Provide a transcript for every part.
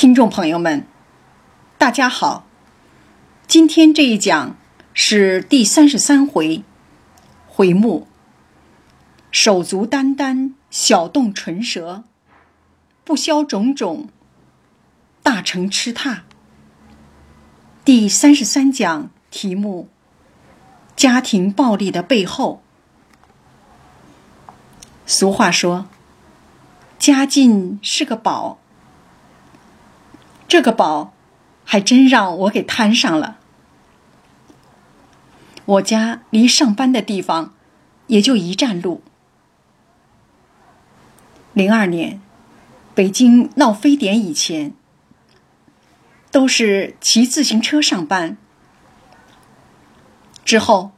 听众朋友们，大家好。今天这一讲是第三十三回，回目“手足眈眈，小动唇舌，不消种种，大成痴榻”。第三十三讲题目：家庭暴力的背后。俗话说：“家境是个宝。”这个宝，还真让我给摊上了。我家离上班的地方也就一站路。零二年，北京闹非典以前，都是骑自行车上班。之后，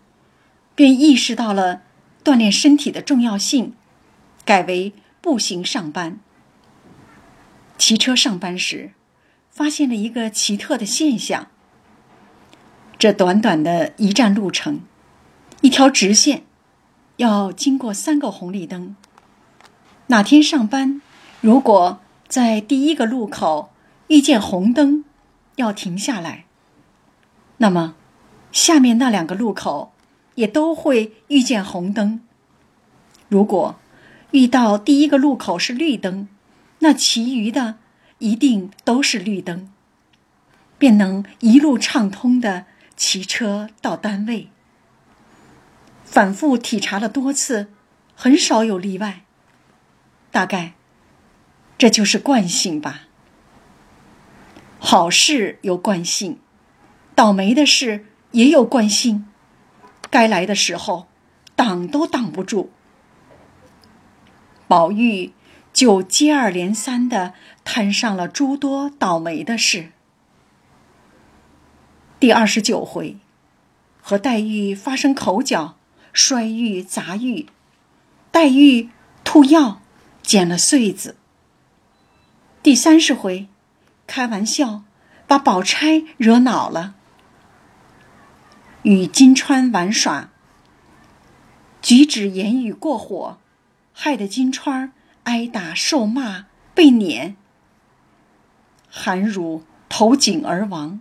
便意识到了锻炼身体的重要性，改为步行上班。骑车上班时。发现了一个奇特的现象：这短短的一站路程，一条直线，要经过三个红绿灯。哪天上班，如果在第一个路口遇见红灯，要停下来，那么下面那两个路口也都会遇见红灯。如果遇到第一个路口是绿灯，那其余的。一定都是绿灯，便能一路畅通的骑车到单位。反复体察了多次，很少有例外。大概这就是惯性吧。好事有惯性，倒霉的事也有惯性。该来的时候，挡都挡不住。宝玉。就接二连三的摊上了诸多倒霉的事。第二十九回，和黛玉发生口角，摔玉砸玉，黛玉吐药捡了穗子。第三十回，开玩笑把宝钗惹恼了，与金钏玩耍，举止言语过火，害得金钏。挨打受骂被撵，韩汝投井而亡。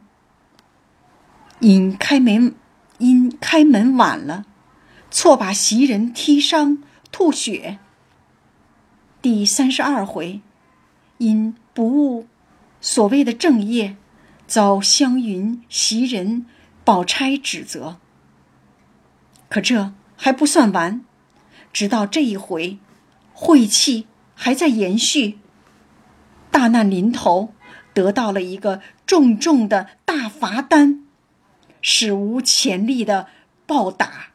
因开门因开门晚了，错把袭人踢伤吐血。第三十二回，因不务所谓的正业，遭湘云、袭人、宝钗指责。可这还不算完，直到这一回，晦气。还在延续。大难临头，得到了一个重重的大罚单，史无前例的暴打。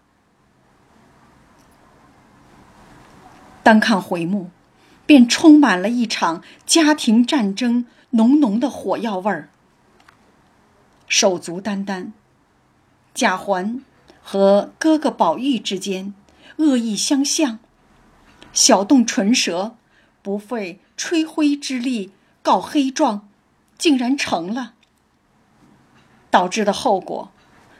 单看回目，便充满了一场家庭战争浓浓的火药味儿。手足眈眈，贾环和哥哥宝玉之间恶意相向，小动唇舌。不费吹灰之力告黑状，竟然成了。导致的后果，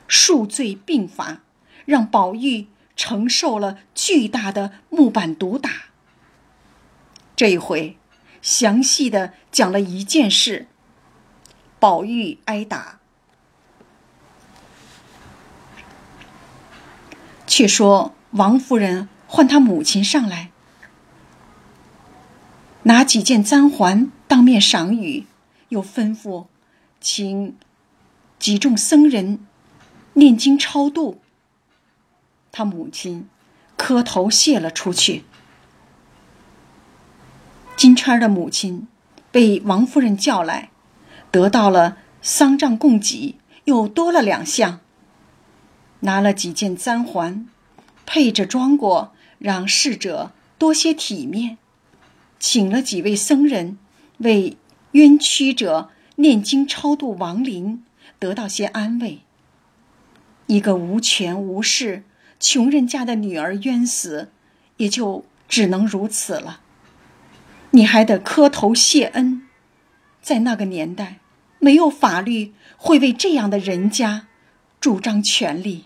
数罪并罚，让宝玉承受了巨大的木板毒打。这一回，详细的讲了一件事：宝玉挨打。却说王夫人唤他母亲上来。拿几件簪环当面赏与，又吩咐，请几众僧人念经超度。他母亲磕头谢了出去。金钏的母亲被王夫人叫来，得到了丧葬供给，又多了两项。拿了几件簪环，配着装过，让逝者多些体面。请了几位僧人为冤屈者念经超度亡灵，得到些安慰。一个无权无势、穷人家的女儿冤死，也就只能如此了。你还得磕头谢恩，在那个年代，没有法律会为这样的人家主张权利。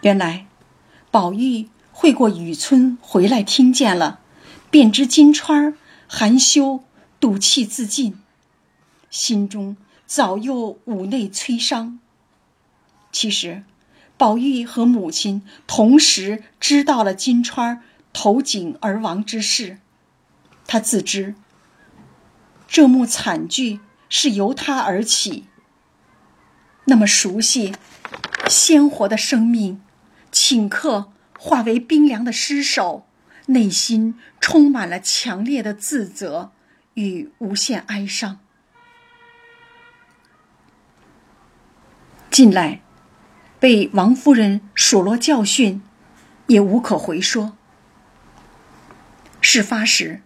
原来，宝玉。会过雨村回来，听见了，便知金钏儿含羞赌气自尽，心中早又五内摧伤。其实，宝玉和母亲同时知道了金钏儿投井而亡之事，他自知这幕惨剧是由他而起。那么熟悉、鲜活的生命，顷刻化为冰凉的尸首，内心充满了强烈的自责与无限哀伤。近来。被王夫人数落教训，也无可回说。事发时，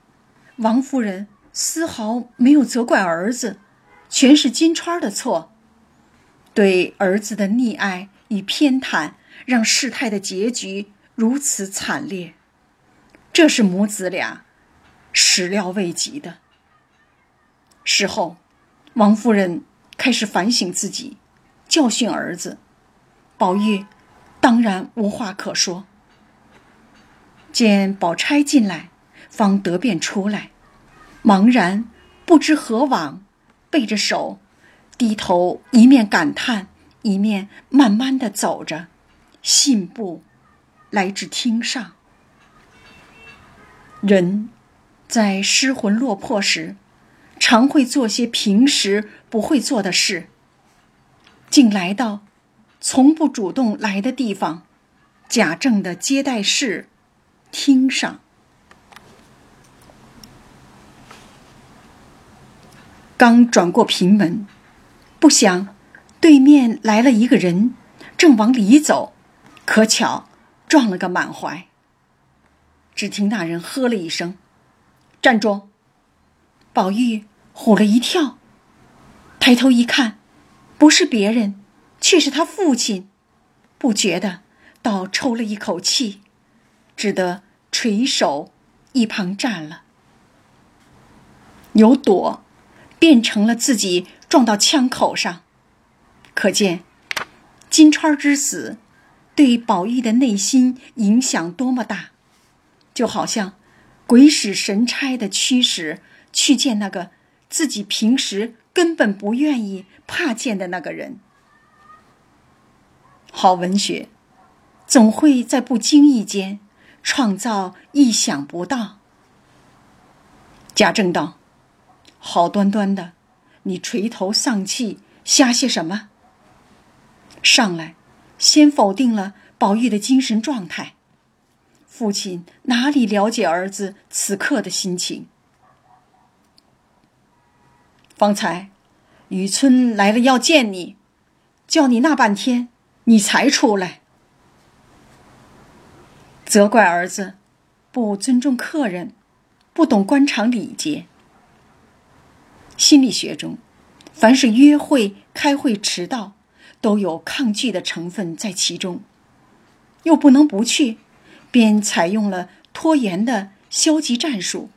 王夫人丝毫没有责怪儿子，全是金钏的错。对儿子的溺爱与偏袒，让事态的结局如此惨烈，这是母子俩始料未及的。事后，王夫人开始反省自己，教训儿子。宝玉当然无话可说。见宝钗进来，方得便出来，茫然不知何往，背着手，低头一面感叹，一面慢慢的走着，信步来至厅上。人在失魂落魄时，常会做些平时不会做的事，竟来到。从不主动来的地方，贾政的接待室，厅上。刚转过平门，不想对面来了一个人，正往里走，可巧撞了个满怀。只听那人喝了一声：“站住！”宝玉唬了一跳，抬头一看，不是别人。却是他父亲，不觉得，倒抽了一口气，只得垂手一旁站了。有躲，变成了自己撞到枪口上，可见金钏之死对宝玉的内心影响多么大，就好像鬼使神差的驱使去见那个自己平时根本不愿意、怕见的那个人。好文学，总会在不经意间创造意想不到。贾政道：“好端端的，你垂头丧气，瞎些什么？”上来，先否定了宝玉的精神状态。父亲哪里了解儿子此刻的心情？方才，雨村来了要见你，叫你那半天。你才出来，责怪儿子不尊重客人，不懂官场礼节。心理学中，凡是约会、开会迟到，都有抗拒的成分在其中，又不能不去，便采用了拖延的消极战术，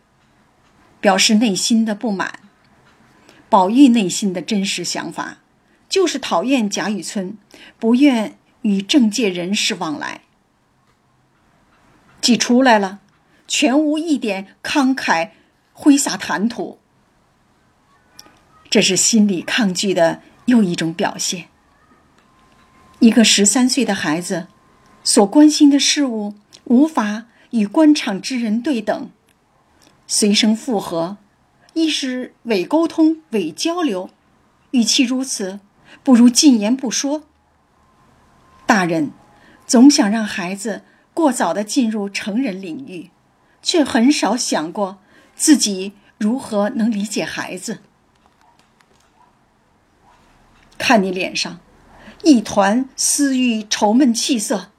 表示内心的不满。宝玉内心的真实想法。就是讨厌贾雨村，不愿与政界人士往来。既出来了，全无一点慷慨挥洒谈吐，这是心理抗拒的又一种表现。一个十三岁的孩子，所关心的事物无法与官场之人对等，随声附和，亦是伪沟通、伪交流，与其如此。不如禁言不说。大人总想让孩子过早的进入成人领域，却很少想过自己如何能理解孩子。看你脸上一团私欲愁闷气色，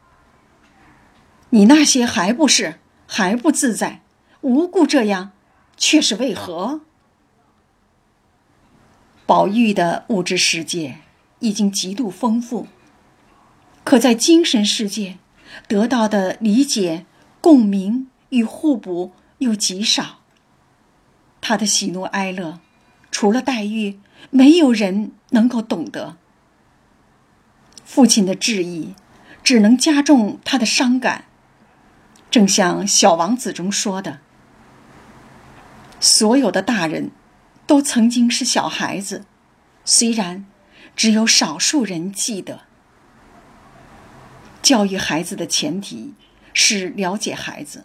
你那些还不是还不自在，无故这样，却是为何？宝玉的物质世界。已经极度丰富，可在精神世界得到的理解、共鸣与互补又极少。他的喜怒哀乐，除了黛玉，没有人能够懂得。父亲的质疑，只能加重他的伤感。正像《小王子》中说的：“所有的大人，都曾经是小孩子，虽然只有少数人记得。教育孩子的前提是了解孩子。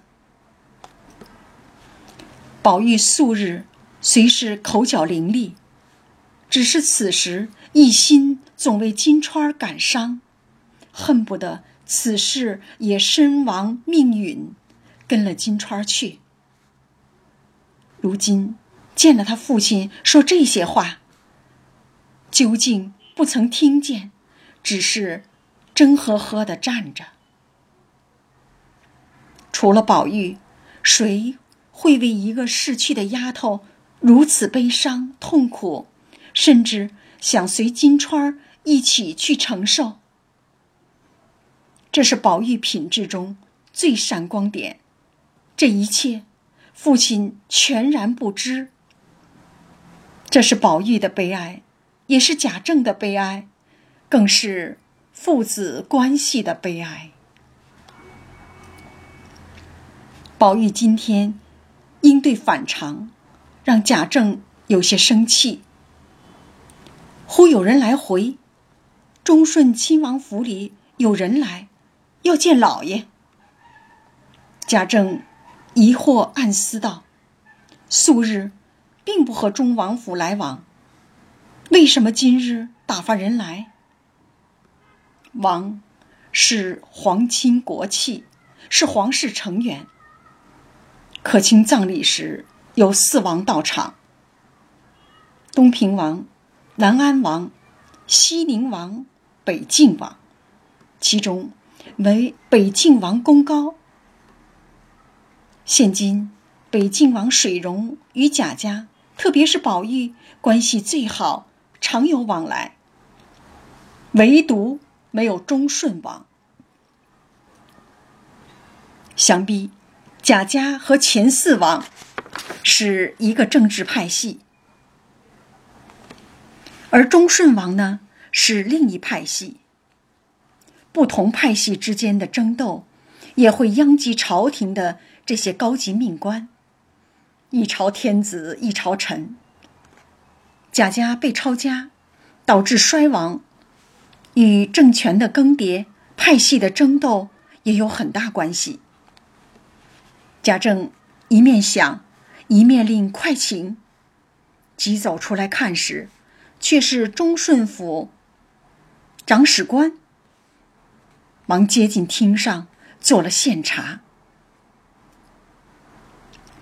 宝玉素日虽是口角伶俐，只是此时一心总为金钏儿感伤，恨不得此事也身亡命陨，跟了金钏去。如今见了他父亲说这些话，究竟不曾听见，只是。真呵呵的站着，除了宝玉，谁会为一个逝去的丫头如此悲伤痛苦，甚至想随金钏一起去承受？这是宝玉品质中最闪光点。这一切，父亲全然不知。这是宝玉的悲哀，也是贾政的悲哀，更是。父子关系的悲哀。宝玉今天应对反常，让贾政有些生气。忽有人来回，忠顺亲王府里有人来，要见老爷。贾政疑惑暗思道：“素日并不和忠王府来往，为什么今日打发人来？”王是皇亲国戚，是皇室成员。可卿葬礼时有四王到场：东平王、南安王、西宁王、北静王。其中为北静王功高。现今北静王水溶与贾家，特别是宝玉关系最好，常有往来。唯独。没有忠顺王，想必贾家和前四王是一个政治派系，而忠顺王呢是另一派系。不同派系之间的争斗，也会殃及朝廷的这些高级命官。一朝天子一朝臣，贾家被抄家，导致衰亡。与政权的更迭、派系的争斗也有很大关系。贾政一面想，一面令快请，急走出来看时，却是忠顺府长史官，忙接近厅上做了献茶。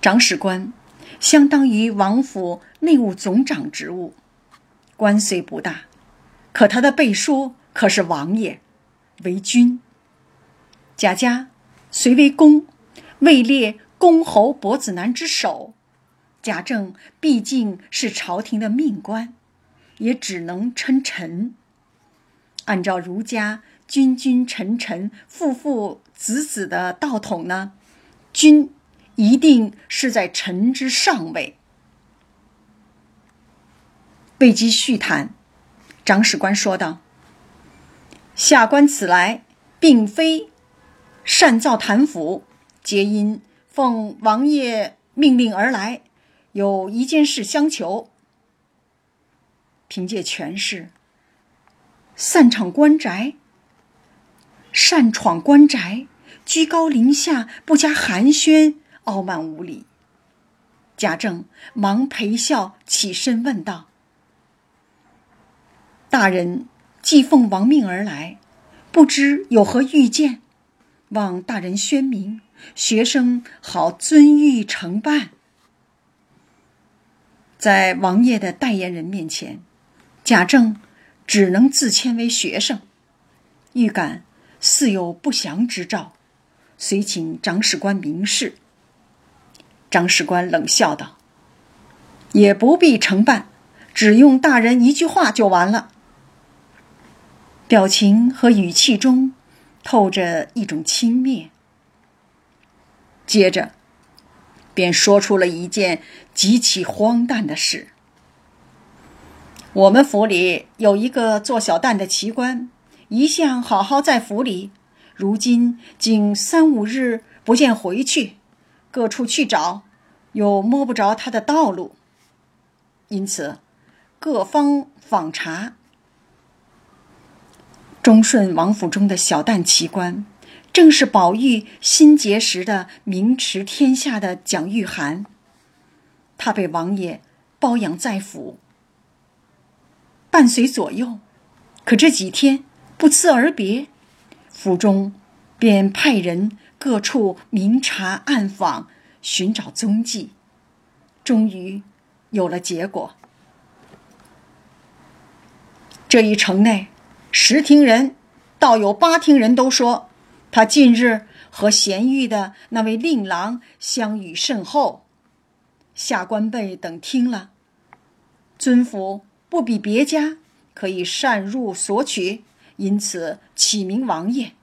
长史官相当于王府内务总长职务，官虽不大。可他的背书可是王爷，为君。贾家虽为公，位列公侯伯子男之首。贾政毕竟是朝廷的命官，也只能称臣。按照儒家君君臣臣父父子子的道统呢，君一定是在臣之上位。未及叙谈。长史官说道：“下官此来，并非擅造谭府，皆因奉王爷命令而来，有一件事相求。凭借权势，擅闯官宅，擅闯官宅，居高临下，不加寒暄，傲慢无礼。”贾政忙陪笑，起身问道。大人既奉王命而来，不知有何御见，望大人宣明，学生好遵谕承办。在王爷的代言人面前，贾政只能自谦为学生，预感似有不祥之兆，遂请长史官明示。长史官冷笑道：“也不必承办，只用大人一句话就完了。”表情和语气中透着一种轻蔑，接着便说出了一件极其荒诞的事：我们府里有一个做小旦的奇官，一向好好在府里，如今竟三五日不见回去，各处去找，又摸不着他的道路，因此各方访查。忠顺王府中的小旦奇观，正是宝玉新结识的名驰天下的蒋玉菡。他被王爷包养在府，伴随左右，可这几天不辞而别，府中便派人各处明察暗访。寻找踪迹，终于有了结果。这一城内，十听人，倒有八听人都说，他近日和贤玉的那位令郎相遇甚厚。下官辈等听了，尊府不比别家，可以擅入索取，因此起名王爷。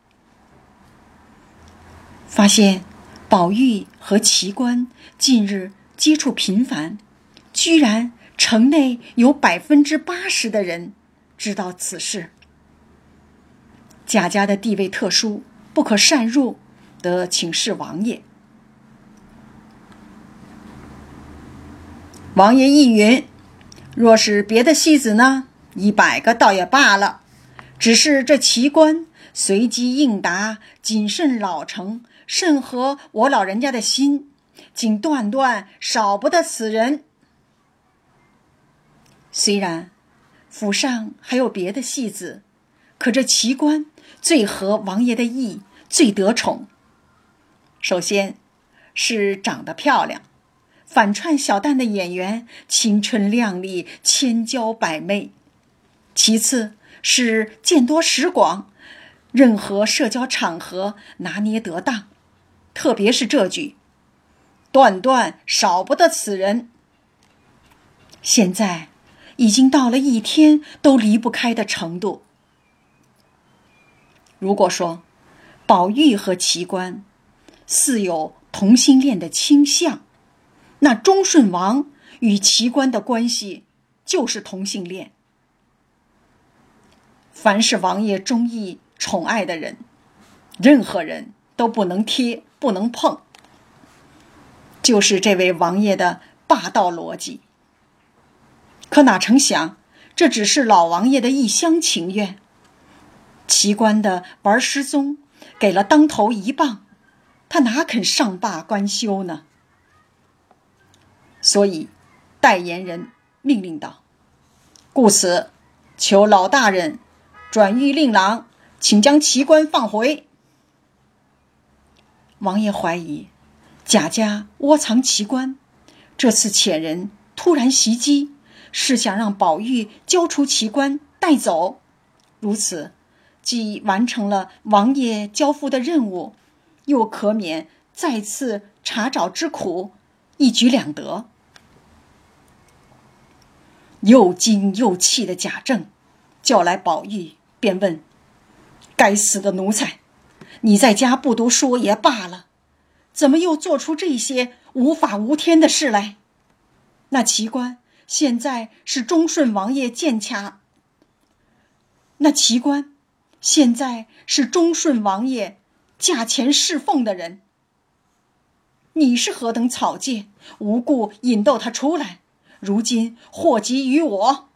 发现。宝玉和奇观近日接触频繁，居然城内有百分之八十的人知道此事。贾家的地位特殊，不可擅入，得请示王爷。王爷亦云：若是别的戏子呢，一百个倒也罢了；只是这奇观随机应答，谨慎老成。甚合我老人家的心，竟断断少不得此人。虽然府上还有别的戏子，可这奇观最合王爷的意，最得宠。首先是长得漂亮，反串小旦的演员青春靓丽，千娇百媚；其次是见多识广，任何社交场合拿捏得当。特别是这句“断断少不得此人”，现在已经到了一天都离不开的程度。如果说宝玉和奇观似有同性恋的倾向，那忠顺王与奇观的关系就是同性恋。凡是王爷中意宠爱的人，任何人都不能贴。不能碰，就是这位王爷的霸道逻辑。可哪成想，这只是老王爷的一厢情愿。奇观的玩失踪，给了当头一棒，他哪肯上罢官休呢？所以，代言人命令道：“故此，求老大人转谕令郎，请将奇观放回。”王爷怀疑贾家窝藏奇观，这次遣人突然袭击，是想让宝玉交出奇观带走。如此，既完成了王爷交付的任务，又可免再次查找之苦，一举两得。又惊又气的贾政叫来宝玉，便问：“该死的奴才！”你在家不读书也罢了，怎么又做出这些无法无天的事来？那奇观现在是忠顺王爷剑掐。那奇观现在是忠顺王爷驾前侍奉的人。你是何等草芥，无故引逗他出来，如今祸及于我。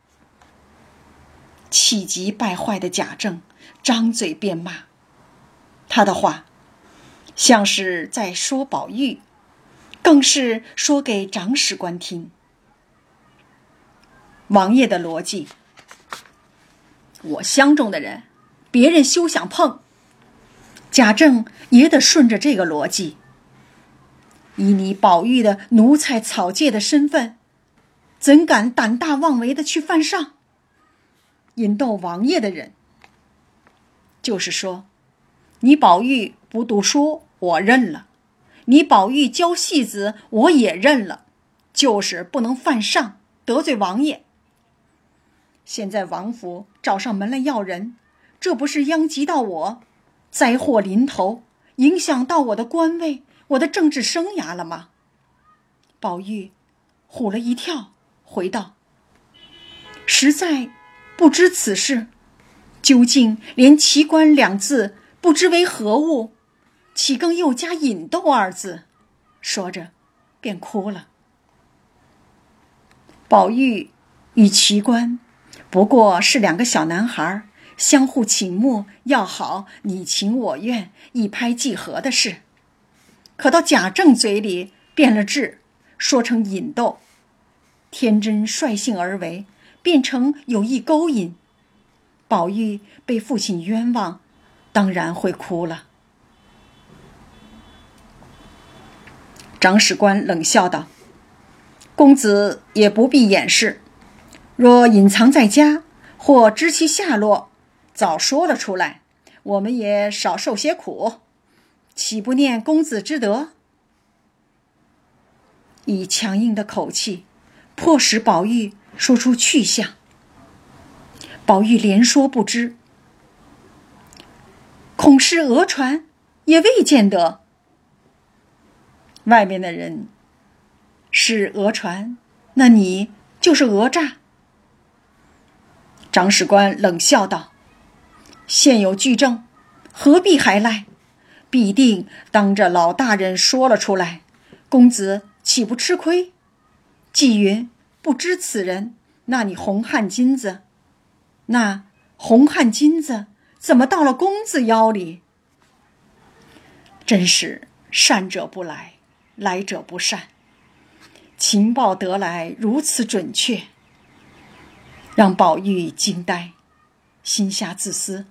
气急败坏的贾政张嘴便骂。他的话，像是在说宝玉，更是说给长史官听。王爷的逻辑，我相中的人，别人休想碰。贾政也得顺着这个逻辑。以你宝玉的奴才草芥的身份，怎敢胆大妄为的去犯上？引逗王爷的人，就是说。你宝玉不读书，我认了；你宝玉教戏子，我也认了。就是不能犯上，得罪王爷。现在王府找上门来要人，这不是殃及到我，灾祸临头，影响到我的官位、我的政治生涯了吗？宝玉唬了一跳，回道：“实在不知此事，究竟连奇观两字。”不知为何物，岂更又加引逗二字？说着，便哭了。宝玉与奇观不过是两个小男孩相互倾慕、要好、你情我愿、一拍即合的事，可到贾政嘴里变了质，说成引逗，天真率性而为，变成有意勾引。宝玉被父亲冤枉，当然会哭了。长史官冷笑道：“公子也不必掩饰，若隐藏在家，或知其下落，早说了出来，我们也少受些苦，岂不念公子之德？”以强硬的口气，迫使宝玉说出去向。宝玉连说不知，恐是讹传，也未见得。外面的人是讹传，那你就是讹诈。长史官冷笑道：“现有据证，何必还赖？必定当着老大人说了出来，公子岂不吃亏？纪云不知此人，那你红汗金子，那红汗金子怎么到了公子腰里？真是善者不来。”来者不善，情报得来如此准确，让宝玉惊呆，心下自私：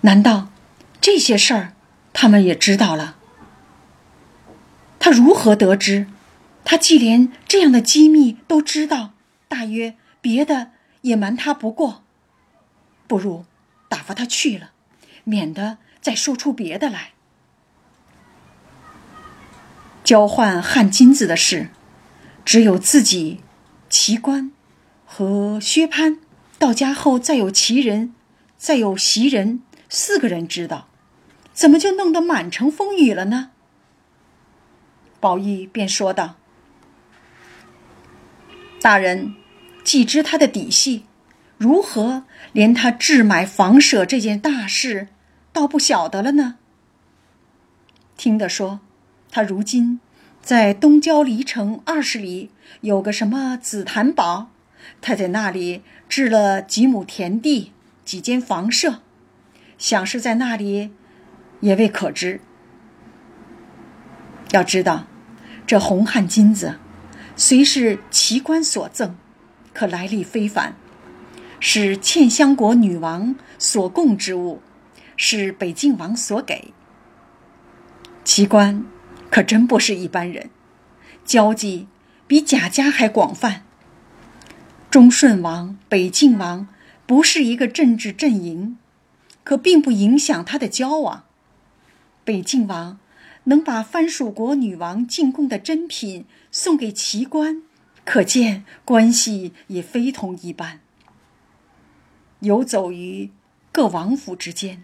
难道这些事儿他们也知道了？他如何得知？他既连这样的机密都知道，大约别的也瞒他不过。不如。打发他去了，免得再说出别的来。交换汗金子的事，只有自己、奇观和薛蟠到家后，再有袭人，再有袭人四个人知道，怎么就弄得满城风雨了呢？宝玉便说道：“大人既知他的底细。”如何连他置买房舍这件大事，倒不晓得了呢？听得说，他如今在东郊离城二十里有个什么紫檀堡，他在那里置了几亩田地、几间房舍，想是在那里，也未可知。要知道，这红汗金子虽是奇观所赠，可来历非凡。是茜香国女王所供之物，是北静王所给。奇观可真不是一般人，交际比贾家还广泛。忠顺王、北静王不是一个政治阵营，可并不影响他的交往。北静王能把藩属国女王进贡的珍品送给奇观，可见关系也非同一般。游走于各王府之间，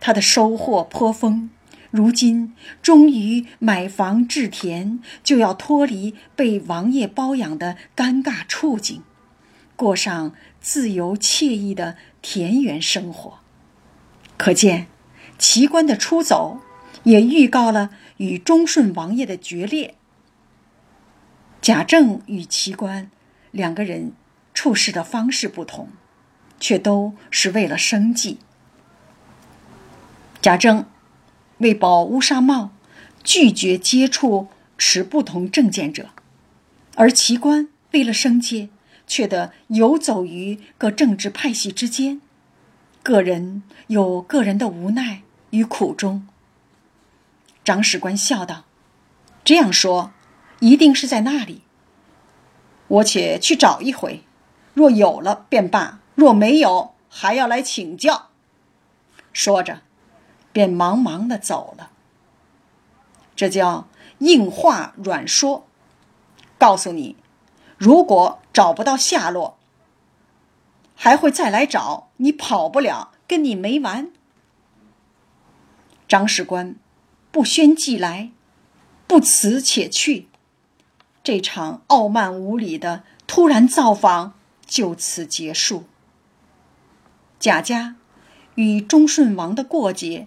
他的收获颇丰。如今终于买房置田，就要脱离被王爷包养的尴尬处境，过上自由惬意的田园生活。可见，奇观的出走也预告了与忠顺王爷的决裂。贾政与奇观两个人处事的方式不同。却都是为了生计。贾政为保乌纱帽，拒绝接触持不同政见者；而奇观为了生计，却得游走于各政治派系之间。个人有个人的无奈与苦衷。长史官笑道：“这样说，一定是在那里。我且去找一回，若有了便罢。”若没有，还要来请教。说着，便忙忙的走了。这叫硬话软说。告诉你，如果找不到下落，还会再来找你，跑不了，跟你没完。张史官不宣即来，不辞且去。这场傲慢无礼的突然造访就此结束。贾家与忠顺王的过节，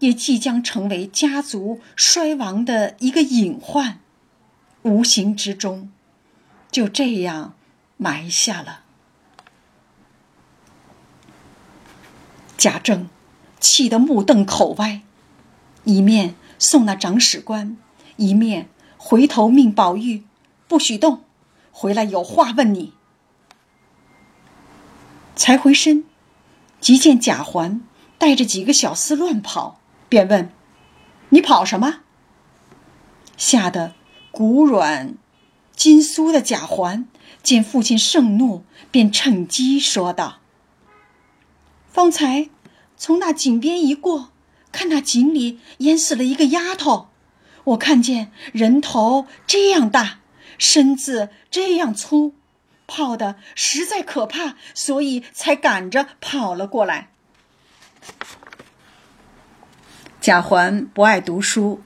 也即将成为家族衰亡的一个隐患，无形之中，就这样埋下了。贾政气得目瞪口歪，一面送那长史官，一面回头命宝玉不许动，回来有话问你。才回身，即见贾环带着几个小厮乱跑，便问：“你跑什么？”吓得骨软筋酥的贾环见父亲盛怒，便趁机说道：“方才从那井边一过，看那井里淹死了一个丫头，我看见人头这样大，身子这样粗。”泡的实在可怕，所以才赶着跑了过来。贾环不爱读书，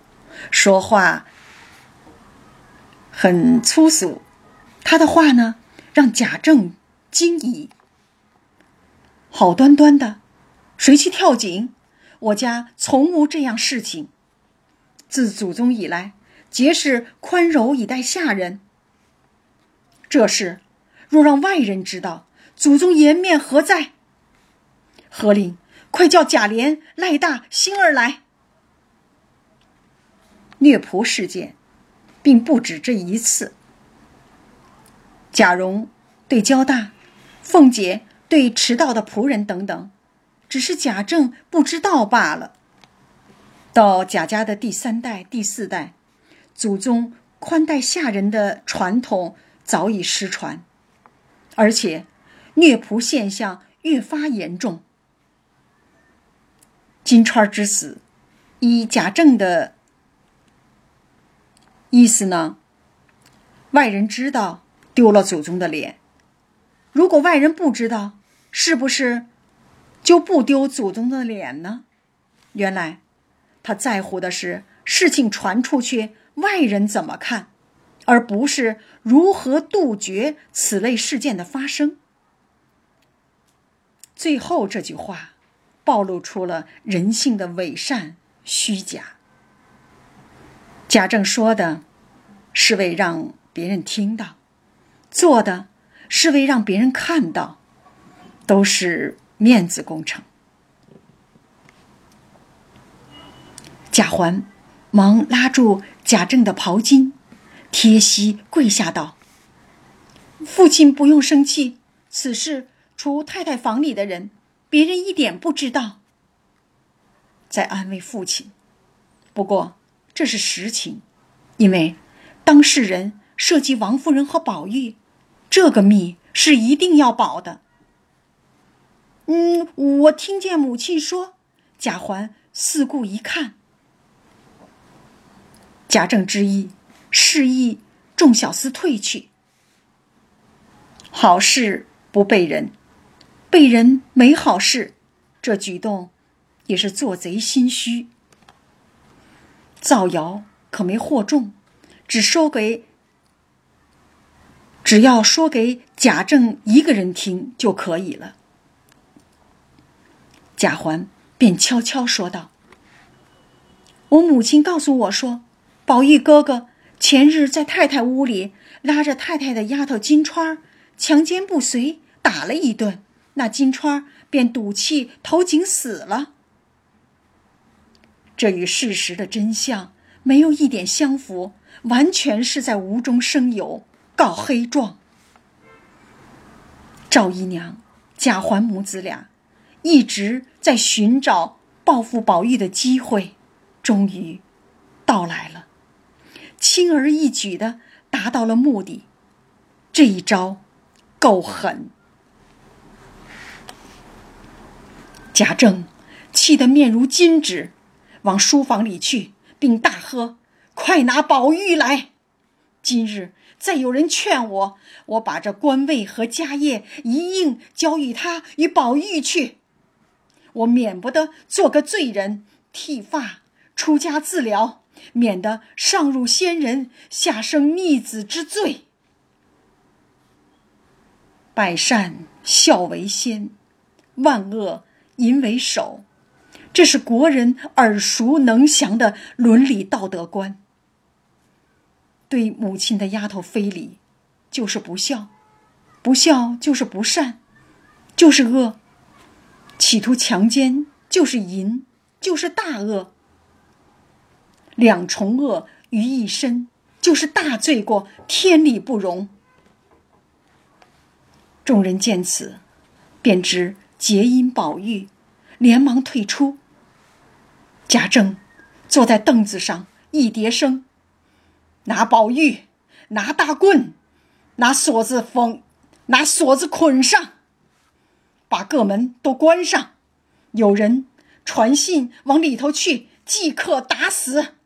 说话很粗俗，他的话呢，让贾政惊疑。好端端的，谁去跳井？我家从无这样事情。自祖宗以来，皆是宽柔以待下人。这事。若让外人知道，祖宗颜面何在？何令快叫贾琏、赖大、星儿来。虐仆事件，并不止这一次。贾蓉对焦大，凤姐对迟到的仆人等等，只是贾政不知道罢了。到贾家的第三代、第四代，祖宗宽待下人的传统早已失传。而且，虐仆现象越发严重。金钏之死，依贾政的意思呢，外人知道丢了祖宗的脸；如果外人不知道，是不是就不丢祖宗的脸呢？原来，他在乎的是事情传出去，外人怎么看。而不是如何杜绝此类事件的发生。最后这句话，暴露出了人性的伪善虚假。贾政说的，是为让别人听到；做的，是为让别人看到，都是面子工程。贾环忙拉住贾政的袍襟。贴膝跪下道：“父亲不用生气，此事除太太房里的人，别人一点不知道。”在安慰父亲。不过这是实情，因为当事人涉及王夫人和宝玉，这个密是一定要保的。嗯，我听见母亲说，贾环四顾一看，贾政之意。示意众小厮退去。好事不被人，被人没好事，这举动也是做贼心虚。造谣可没惑众，只说给，只要说给贾政一个人听就可以了。贾环便悄悄说道：“我母亲告诉我说，宝玉哥哥。”前日在太太屋里拉着太太的丫头金钏儿强奸不遂，打了一顿，那金钏儿便赌气投井死了。这与事实的真相没有一点相符，完全是在无中生有，告黑状。赵姨娘、贾环母子俩一直在寻找报复宝玉的机会，终于到来了。轻而易举的达到了目的，这一招够狠。贾政气得面如金纸，往书房里去，并大喝：“快拿宝玉来！今日再有人劝我，我把这官位和家业一应交与他与宝玉去，我免不得做个罪人，剃发出家自了。”免得上入仙人，下生逆子之罪。百善孝为先，万恶淫为首，这是国人耳熟能详的伦理道德观。对母亲的丫头非礼，就是不孝；不孝就是不善，就是恶；企图强奸就是淫，就是大恶。两重恶于一身，就是大罪过，天理不容。众人见此，便知结因宝玉，连忙退出。贾政坐在凳子上，一叠声：“拿宝玉，拿大棍，拿锁子封，拿锁子捆上，把各门都关上。有人传信往里头去，即刻打死。”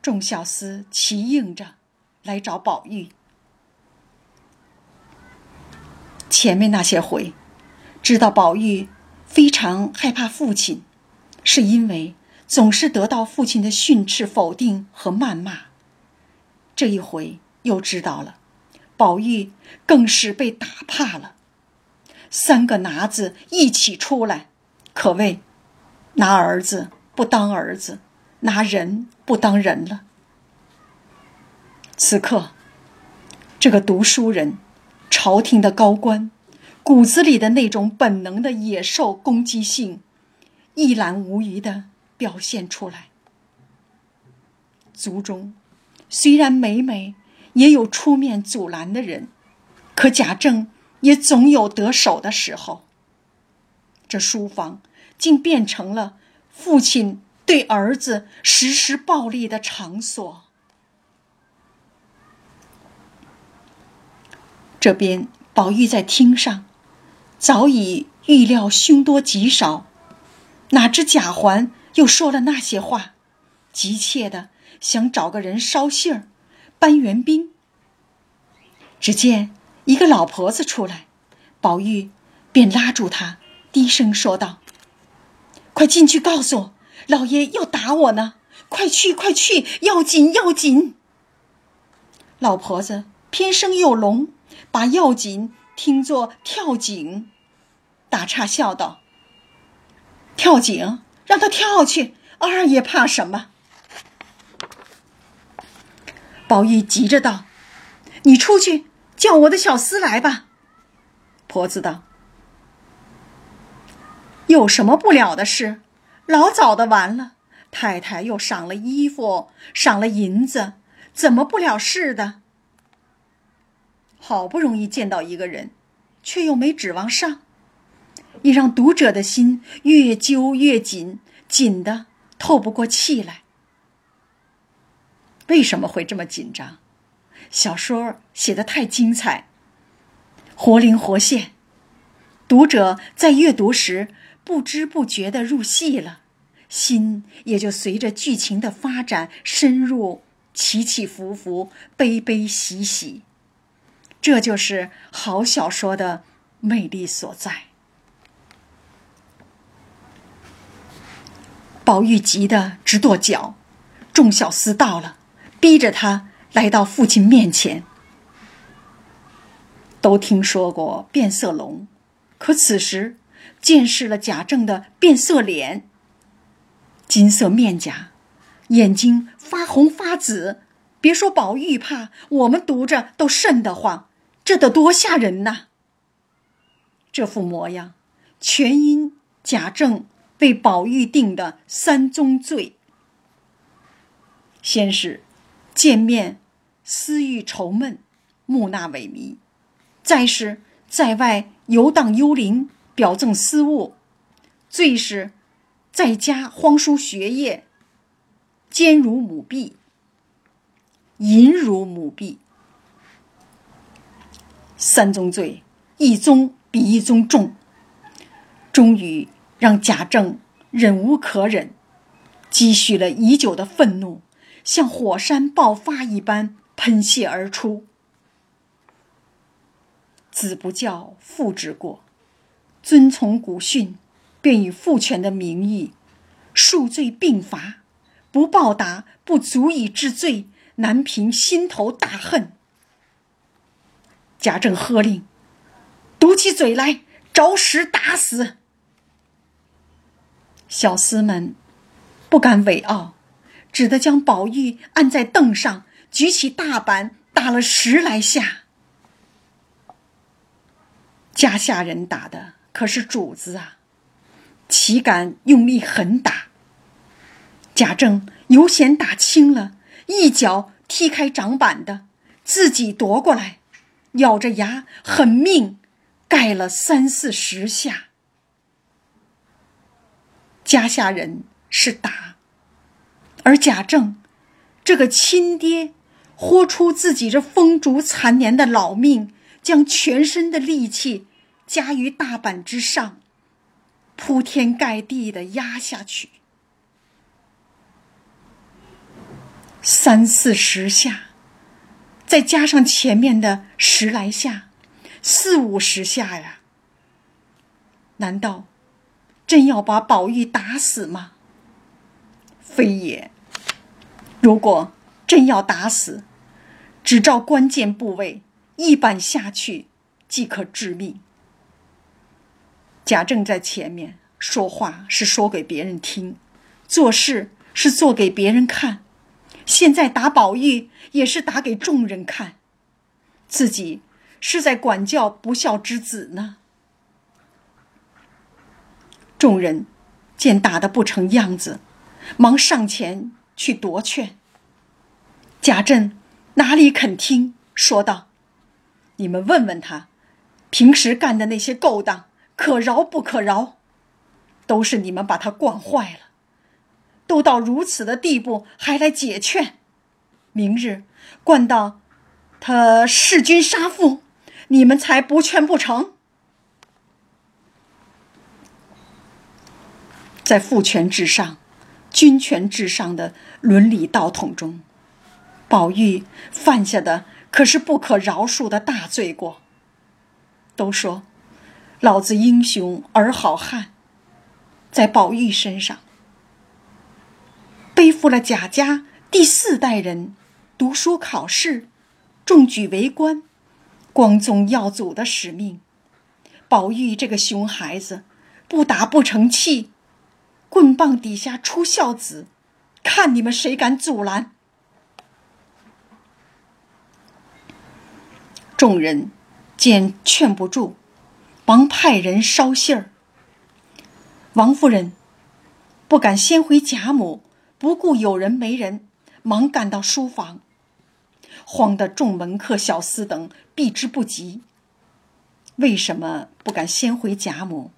众小厮齐应着，来找宝玉。前面那些回，知道宝玉非常害怕父亲，是因为总是得到父亲的训斥、否定和谩骂。这一回又知道了，宝玉更是被打怕了。三个拿字一起出来，可谓拿儿子不当儿子。拿人不当人了。此刻，这个读书人、朝廷的高官，骨子里的那种本能的野兽攻击性，一览无余的表现出来。族中虽然每每也有出面阻拦的人，可贾政也总有得手的时候。这书房竟变成了父亲。对儿子实施暴力的场所。这边宝玉在厅上，早已预料凶多吉少，哪知贾环又说了那些话，急切的想找个人捎信儿，搬援兵。只见一个老婆子出来，宝玉便拉住她，低声说道：“快进去告诉。”老爷要打我呢！快去，快去，要紧，要紧！老婆子偏生又聋，把要紧听作跳井，打岔笑道：“跳井，让他跳去，二爷怕什么？”宝玉急着道：“你出去叫我的小厮来吧。”婆子道：“有什么不了的事？”老早的完了，太太又赏了衣服，赏了银子，怎么不了事的？好不容易见到一个人，却又没指望上，也让读者的心越揪越紧，紧的透不过气来。为什么会这么紧张？小说写的太精彩，活灵活现，读者在阅读时不知不觉的入戏了。心也就随着剧情的发展深入，起起伏伏，悲悲喜喜。这就是好小说的魅力所在。宝玉急得直跺脚，众小厮到了，逼着他来到父亲面前。都听说过变色龙，可此时见识了贾政的变色脸。金色面颊，眼睛发红发紫，别说宝玉怕，我们读着都瘆得慌，这得多吓人呐！这副模样，全因贾政为宝玉定的三宗罪：先是见面私欲愁闷，木讷萎靡；再是在外游荡幽灵，表赠私物；最是。在家荒疏学业，奸如母婢，淫如母婢，三宗罪，一宗比一宗重，终于让贾政忍无可忍，积蓄了已久的愤怒，像火山爆发一般喷泄而出。子不教，父之过，遵从古训。便以父权的名义，数罪并罚，不报答不足以治罪，难平心头大恨。贾政喝令：“堵起嘴来，着实打死！小厮们不敢违拗，只得将宝玉按在凳上，举起大板打了十来下。家下人打的可是主子啊，岂敢用力狠打？贾政有险打轻了，一脚踢开掌板的，自己夺过来，咬着牙狠命盖了三四十下。家下人是打，而贾政这个亲爹，豁出自己这风烛残年的老命，将全身的力气加于大板之上，铺天盖地的压下去，三四十下，再加上前面的十来下，四五十下呀！难道？真要把宝玉打死吗？非也。如果真要打死，只照关键部位一板下去，即可致命。贾政在前面说话是说给别人听，做事是做给别人看，现在打宝玉也是打给众人看，自己是在管教不孝之子呢。众人见打得不成样子，忙上前去夺劝。贾政哪里肯听，说道：“你们问问他，平时干的那些勾当，可饶不可饶？都是你们把他惯坏了，都到如此的地步，还来解劝。明日惯到他弑君杀父，你们才不劝不成？”在父权至上、君权至上的伦理道统中，宝玉犯下的可是不可饶恕的大罪过。都说老子英雄儿好汉，在宝玉身上背负了贾家第四代人读书考试、中举为官、光宗耀祖的使命。宝玉这个熊孩子，不打不成器。棍棒底下出孝子，看你们谁敢阻拦！众人见劝不住，忙派人捎信儿。王夫人不敢先回贾母，不顾有人没人，忙赶到书房，慌得众门客、小厮等避之不及。为什么不敢先回贾母？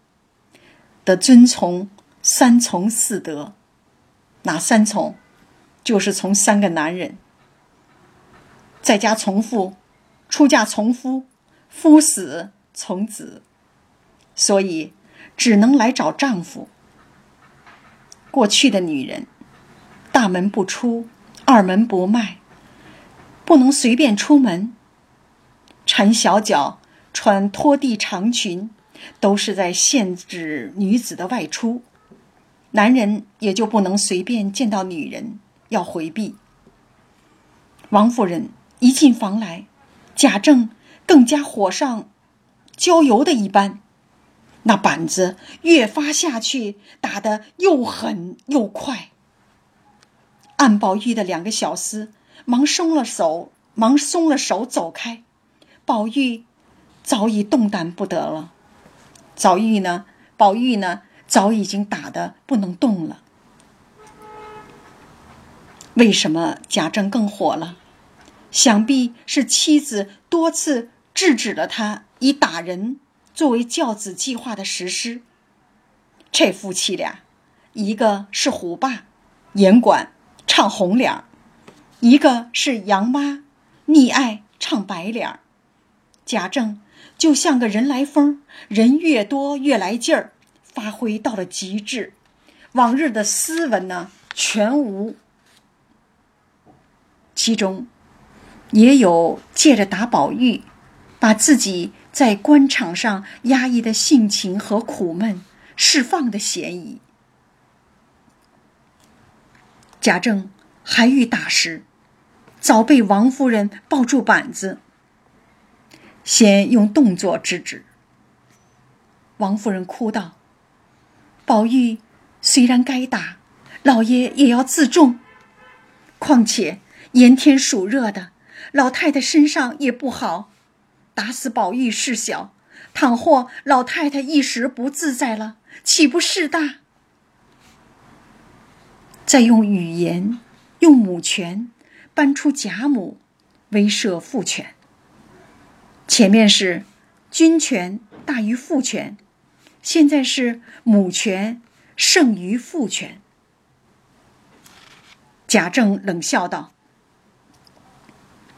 得遵从。三从四德，哪三从？就是从三个男人，在家从父，出嫁从夫，夫死从子，所以只能来找丈夫。过去的女人，大门不出，二门不迈，不能随便出门，缠小脚，穿拖地长裙，都是在限制女子的外出。男人也就不能随便见到女人，要回避。王夫人一进房来，贾政更加火上浇油的一般，那板子越发下去，打得又狠又快。按宝玉的两个小厮忙松了手，忙松了手走开。宝玉早已动弹不得了。宝玉呢？宝玉呢？早已经打得不能动了。为什么贾政更火了？想必是妻子多次制止了他以打人作为教子计划的实施。这夫妻俩，一个是虎爸，严管唱红脸儿；一个是杨妈，溺爱唱白脸儿。贾政就像个人来疯，人越多越来劲儿。发挥到了极致，往日的斯文呢全无，其中也有借着打宝玉，把自己在官场上压抑的性情和苦闷释放的嫌疑。贾政还欲打时，早被王夫人抱住板子，先用动作制止。王夫人哭道：“宝玉虽然该打，老爷也要自重。况且炎天暑热的，老太太身上也不好，打死宝玉事小，倘或老太太一时不自在了，岂不事大？”再用语言，用母权搬出贾母，威慑父权。前面是君权大于父权。现在是母权胜于父权。贾政冷笑道：“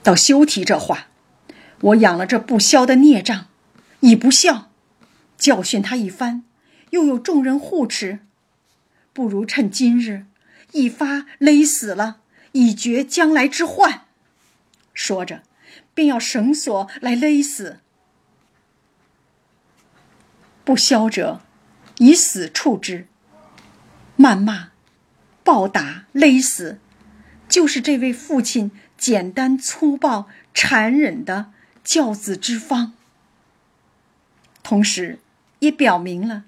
倒休提这话，我养了这不肖的孽障，已不孝，教训他一番，又有众人护持，不如趁今日一发勒死了，以绝将来之患。”说着，便要绳索来勒死。不肖者，以死处之。谩骂、暴打、勒死，就是这位父亲简单粗暴、残忍的教子之方。同时，也表明了，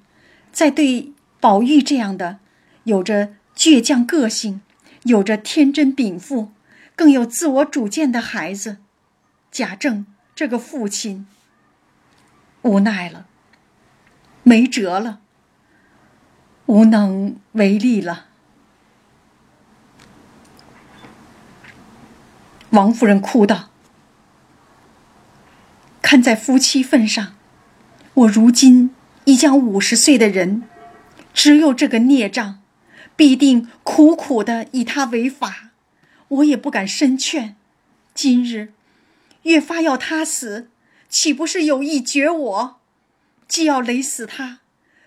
在对宝玉这样的有着倔强个性、有着天真禀赋、更有自我主见的孩子，贾政这个父亲无奈了。没辙了，无能为力了。王夫人哭道：“看在夫妻份上，我如今已将五十岁的人，只有这个孽障，必定苦苦的以他为法，我也不敢深劝。今日越发要他死，岂不是有意绝我？”既要勒死他，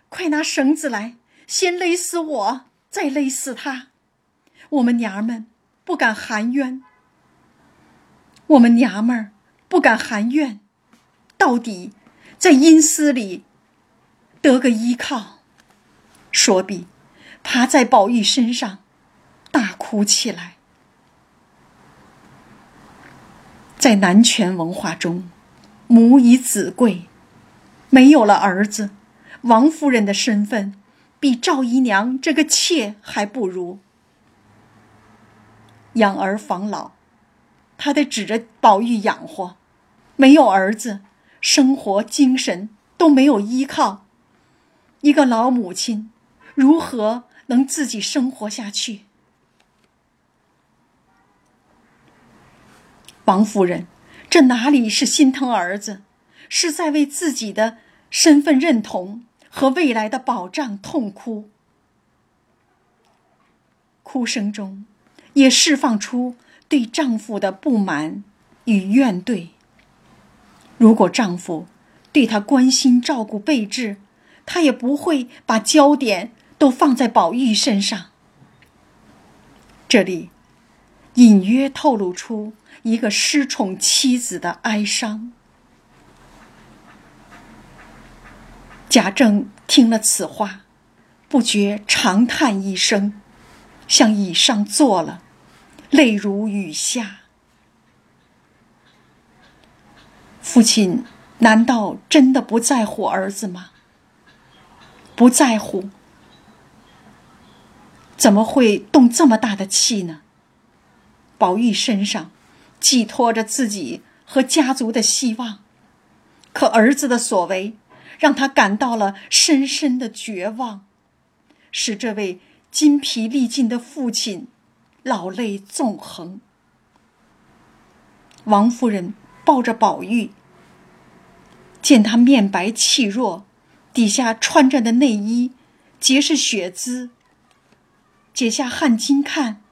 快拿绳子来，先勒死我，再勒死他。我们娘儿们不敢含冤，我们娘们儿不敢含怨，到底在阴司里得个依靠。说毕，趴在宝玉身上，大哭起来。在男权文化中，母以子贵。没有了儿子，王夫人的身份比赵姨娘这个妾还不如。养儿防老，他得指着宝玉养活。没有儿子，生活精神都没有依靠，一个老母亲如何能自己生活下去？王夫人，这哪里是心疼儿子？是在为自己的身份认同和未来的保障痛哭，哭声中也释放出对丈夫的不满与怨怼。如果丈夫对她关心照顾备至，她也不会把焦点都放在宝玉身上。这里隐约透露出一个失宠妻子的哀伤。贾政听了此话，不觉长叹一声，向椅上坐了，泪如雨下。父亲难道真的不在乎儿子吗？不在乎，怎么会动这么大的气呢？宝玉身上寄托着自己和家族的希望，可儿子的所为。让他感到了深深的绝望，使这位筋疲力尽的父亲老泪纵横。王夫人抱着宝玉，见他面白气弱，底下穿着的内衣皆是血渍，解下汗巾看，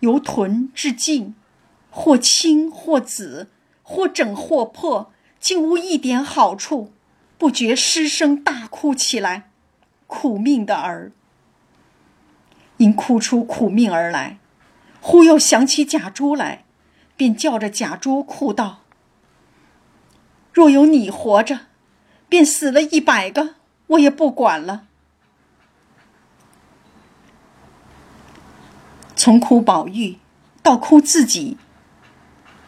由臀至颈，或青或紫，或整或破，竟无一点好处。不觉失声大哭起来，苦命的儿！因哭出苦命而来，忽又想起贾珠来，便叫着贾珠哭道：“若有你活着，便死了一百个，我也不管了。”从哭宝玉到哭自己，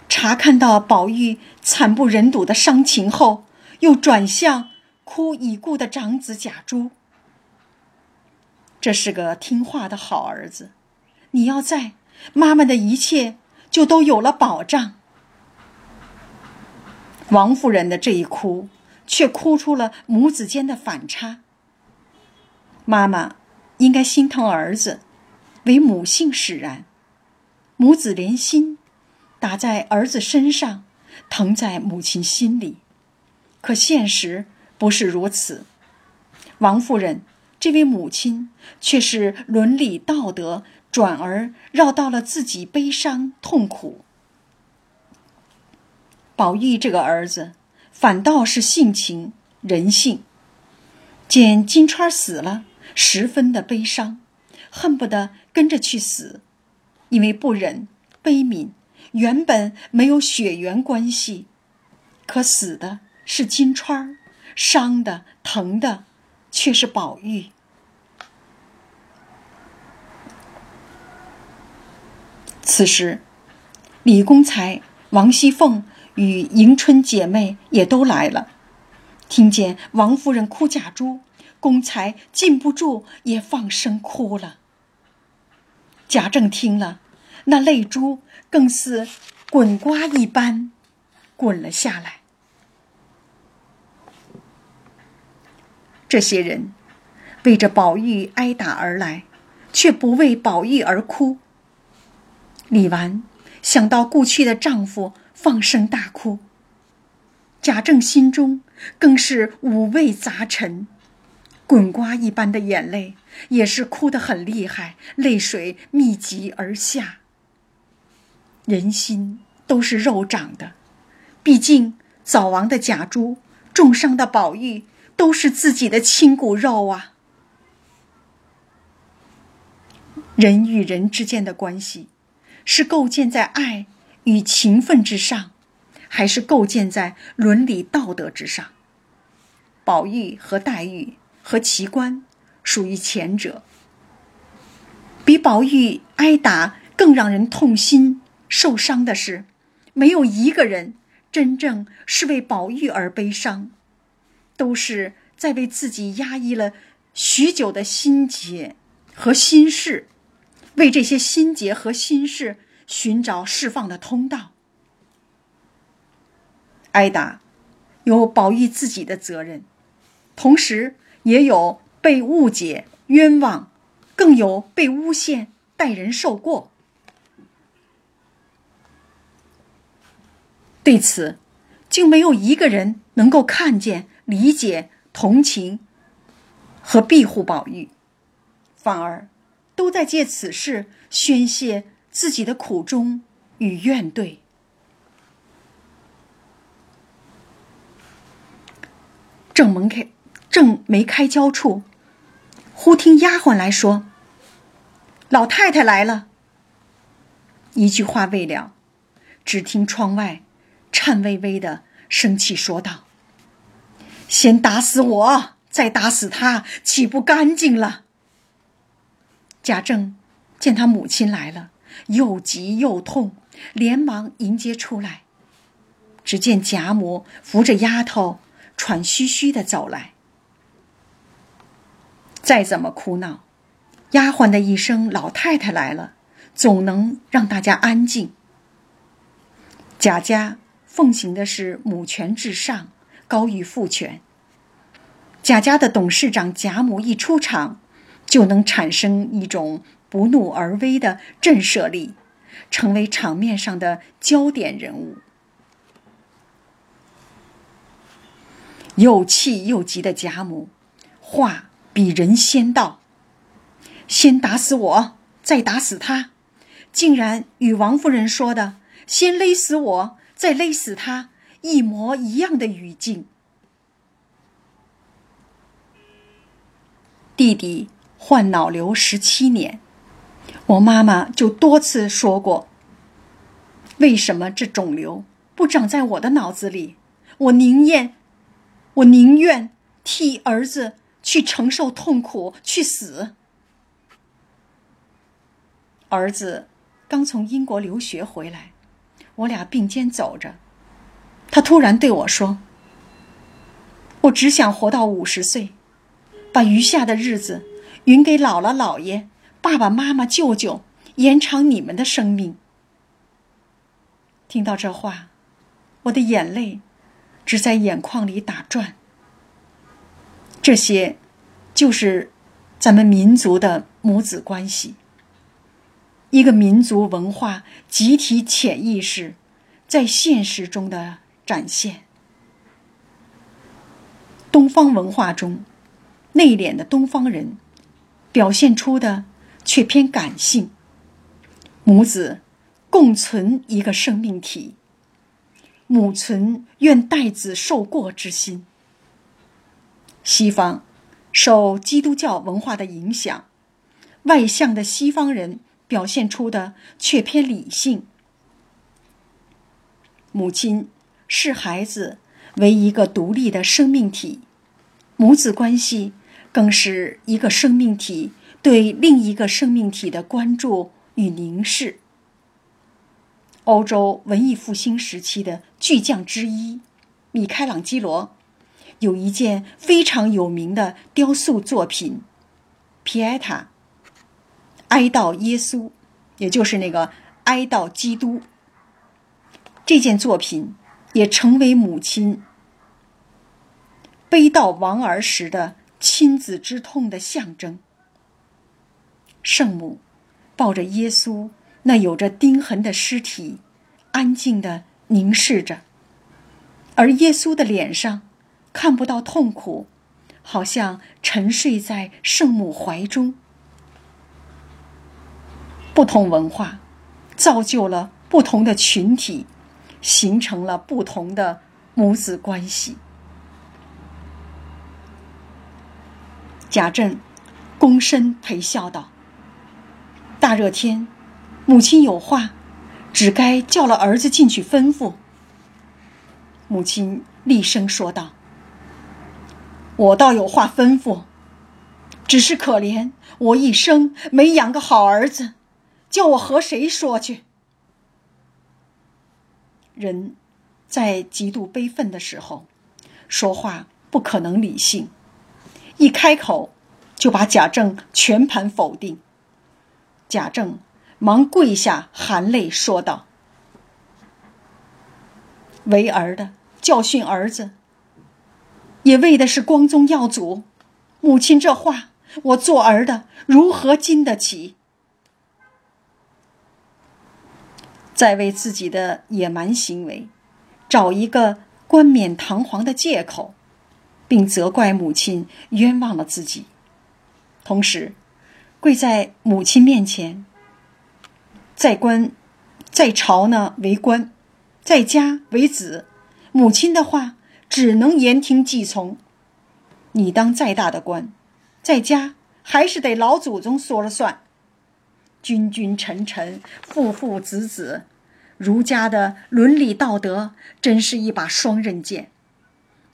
查看到宝玉惨不忍睹的伤情后。又转向哭已故的长子贾珠。这是个听话的好儿子，你要在，妈妈的一切就都有了保障。王夫人的这一哭，却哭出了母子间的反差。妈妈应该心疼儿子，为母性使然，母子连心，打在儿子身上，疼在母亲心里。可现实不是如此，王夫人这位母亲却是伦理道德转而绕到了自己悲伤痛苦。宝玉这个儿子反倒是性情人性，见金钏死了，十分的悲伤，恨不得跟着去死，因为不忍悲悯，原本没有血缘关系，可死的。是金钏儿，伤的疼的，却是宝玉。此时，李公才、王熙凤与迎春姐妹也都来了，听见王夫人哭贾珠，公才禁不住也放声哭了。贾政听了，那泪珠更似滚瓜一般，滚了下来。这些人为着宝玉挨打而来，却不为宝玉而哭。李纨想到故去的丈夫，放声大哭。贾政心中更是五味杂陈，滚瓜一般的眼泪也是哭得很厉害，泪水密集而下。人心都是肉长的，毕竟早亡的贾珠，重伤的宝玉。都是自己的亲骨肉啊！人与人之间的关系，是构建在爱与情分之上，还是构建在伦理道德之上？宝玉和黛玉和奇观属于前者。比宝玉挨打更让人痛心受伤的是，没有一个人真正是为宝玉而悲伤。都是在为自己压抑了许久的心结和心事，为这些心结和心事寻找释放的通道。挨打有宝玉自己的责任，同时也有被误解、冤枉，更有被诬陷、待人受过。对此，竟没有一个人能够看见。理解、同情和庇护宝玉，反而都在借此事宣泄自己的苦衷与怨怼。正门开，正没开交处，忽听丫鬟来说：“老太太来了。”一句话未了，只听窗外颤巍巍的生气说道。先打死我，再打死他，岂不干净了？贾政见他母亲来了，又急又痛，连忙迎接出来。只见贾母扶着丫头，喘吁吁的走来。再怎么哭闹，丫鬟的一声“老太太来了”，总能让大家安静。贾家奉行的是母权至上。高于父权。贾家的董事长贾母一出场，就能产生一种不怒而威的震慑力，成为场面上的焦点人物。又气又急的贾母，话比人先到，先打死我，再打死他，竟然与王夫人说的“先勒死我，再勒死他”。一模一样的语境。弟弟患脑瘤十七年，我妈妈就多次说过：“为什么这肿瘤不长在我的脑子里？我宁愿，我宁愿替儿子去承受痛苦，去死。”儿子刚从英国留学回来，我俩并肩走着。他突然对我说：“我只想活到五十岁，把余下的日子匀给姥姥姥爷、爸爸妈妈、舅舅，延长你们的生命。听到这话，我的眼泪只在眼眶里打转。这些，就是咱们民族的母子关系，一个民族文化集体潜意识在现实中的展现。东方文化中，内敛的东方人表现出的却偏感性。母子共存一个生命体，母存愿代子受过之心。西方受基督教文化的影响，外向的西方人表现出的却偏理性。母亲视孩子。为一个独立的生命体，母子关系更是一个生命体对另一个生命体的关注与凝视。欧洲文艺复兴时期的巨匠之一米开朗基罗，有一件非常有名的雕塑作品《皮埃塔》，哀悼耶稣，也就是那个哀悼基督。这件作品。也成为母亲悲悼亡儿时的亲子之痛的象征。圣母抱着耶稣那有着钉痕的尸体，安静的凝视着，而耶稣的脸上看不到痛苦，好像沉睡在圣母怀中。不同文化造就了不同的群体。形成了不同的母子关系。贾政躬身陪笑道：“大热天，母亲有话，只该叫了儿子进去吩咐。”母亲厉声说道：“我倒有话吩咐，只是可怜我一生没养个好儿子，叫我和谁说去？”人，在极度悲愤的时候，说话不可能理性，一开口就把贾政全盘否定。贾政忙跪下，含泪说道：“为儿的教训儿子，也为的是光宗耀祖。母亲这话，我做儿的如何经得起？”在为自己的野蛮行为找一个冠冕堂皇的借口，并责怪母亲冤枉了自己，同时跪在母亲面前，在官，在朝呢为官，在家为子，母亲的话只能言听计从。你当再大的官，在家还是得老祖宗说了算。君君臣臣，父父子子。儒家的伦理道德真是一把双刃剑，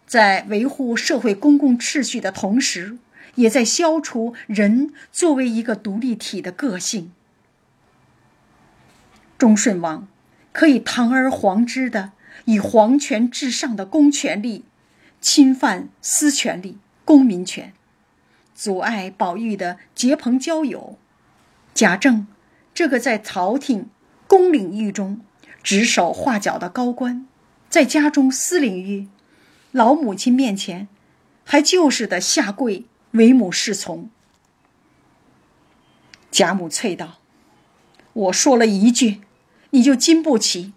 在维护社会公共秩序的同时，也在消除人作为一个独立体的个性。忠顺王可以堂而皇之的以皇权至上的公权力侵犯私权力、公民权，阻碍宝玉的结朋交友。贾政这个在朝廷公领域中。指手画脚的高官，在家中私领域，老母亲面前，还就是的下跪为母侍从。贾母啐道：“我说了一句，你就经不起？